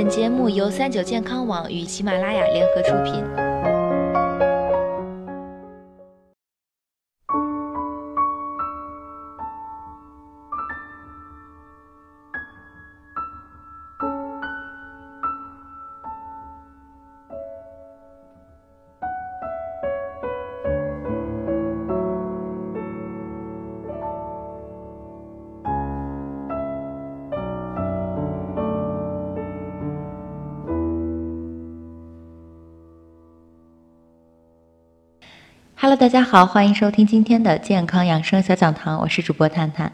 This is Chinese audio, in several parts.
本节目由三九健康网与喜马拉雅联合出品。Hello，大家好，欢迎收听今天的健康养生小讲堂，我是主播探探。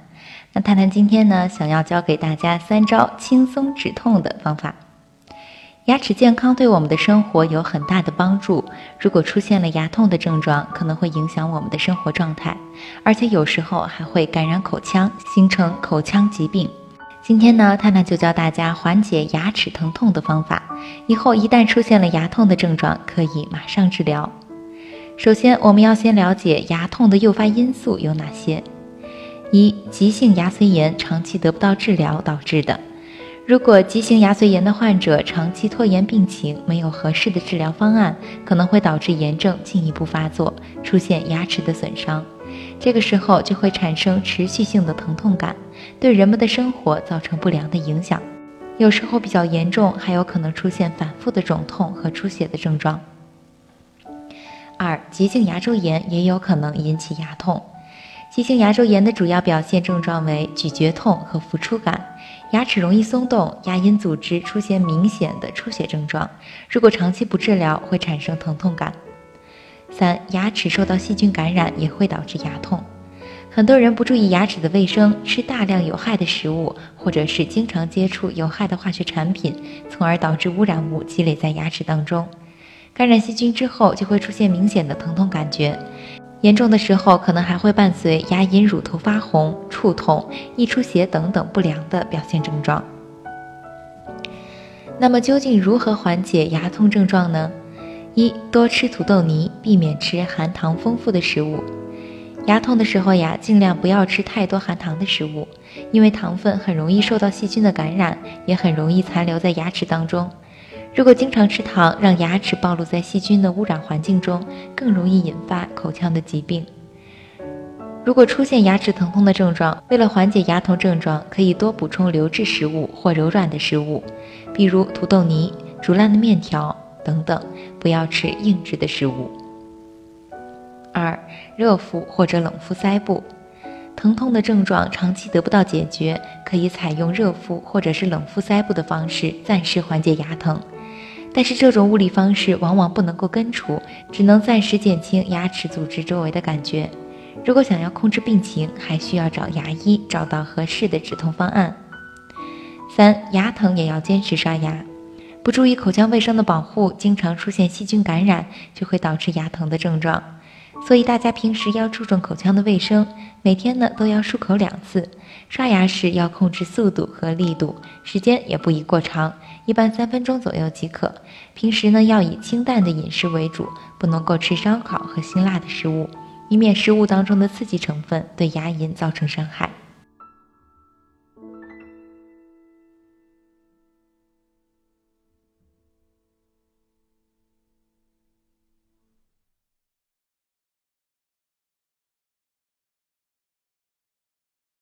那探探今天呢，想要教给大家三招轻松止痛的方法。牙齿健康对我们的生活有很大的帮助。如果出现了牙痛的症状，可能会影响我们的生活状态，而且有时候还会感染口腔，形成口腔疾病。今天呢，探探就教大家缓解牙齿疼痛的方法。以后一旦出现了牙痛的症状，可以马上治疗。首先，我们要先了解牙痛的诱发因素有哪些。一、急性牙髓炎长期得不到治疗导致的。如果急性牙髓炎的患者长期拖延病情，没有合适的治疗方案，可能会导致炎症进一步发作，出现牙齿的损伤。这个时候就会产生持续性的疼痛感，对人们的生活造成不良的影响。有时候比较严重，还有可能出现反复的肿痛和出血的症状。二、急性牙周炎也有可能引起牙痛。急性牙周炎的主要表现症状为咀嚼痛和浮出感，牙齿容易松动，牙龈组织出现明显的出血症状。如果长期不治疗，会产生疼痛感。三、牙齿受到细菌感染也会导致牙痛。很多人不注意牙齿的卫生，吃大量有害的食物，或者是经常接触有害的化学产品，从而导致污染物积累在牙齿当中。感染细菌之后，就会出现明显的疼痛感觉，严重的时候可能还会伴随牙龈乳头发红、触痛、易出血等等不良的表现症状。那么，究竟如何缓解牙痛症状呢？一、多吃土豆泥，避免吃含糖丰富的食物。牙痛的时候呀，尽量不要吃太多含糖的食物，因为糖分很容易受到细菌的感染，也很容易残留在牙齿当中。如果经常吃糖，让牙齿暴露在细菌的污染环境中，更容易引发口腔的疾病。如果出现牙齿疼痛的症状，为了缓解牙痛症状，可以多补充流质食物或柔软的食物，比如土豆泥、煮烂的面条等等，不要吃硬质的食物。二、热敷或者冷敷腮部，疼痛的症状长期得不到解决，可以采用热敷或者是冷敷腮部的方式，暂时缓解牙疼。但是这种物理方式往往不能够根除，只能暂时减轻牙齿组织周围的感觉。如果想要控制病情，还需要找牙医找到合适的止痛方案。三、牙疼也要坚持刷牙，不注意口腔卫生的保护，经常出现细菌感染，就会导致牙疼的症状。所以大家平时要注重口腔的卫生，每天呢都要漱口两次，刷牙时要控制速度和力度，时间也不宜过长，一般三分钟左右即可。平时呢要以清淡的饮食为主，不能够吃烧烤和辛辣的食物，以免食物当中的刺激成分对牙龈造成伤害。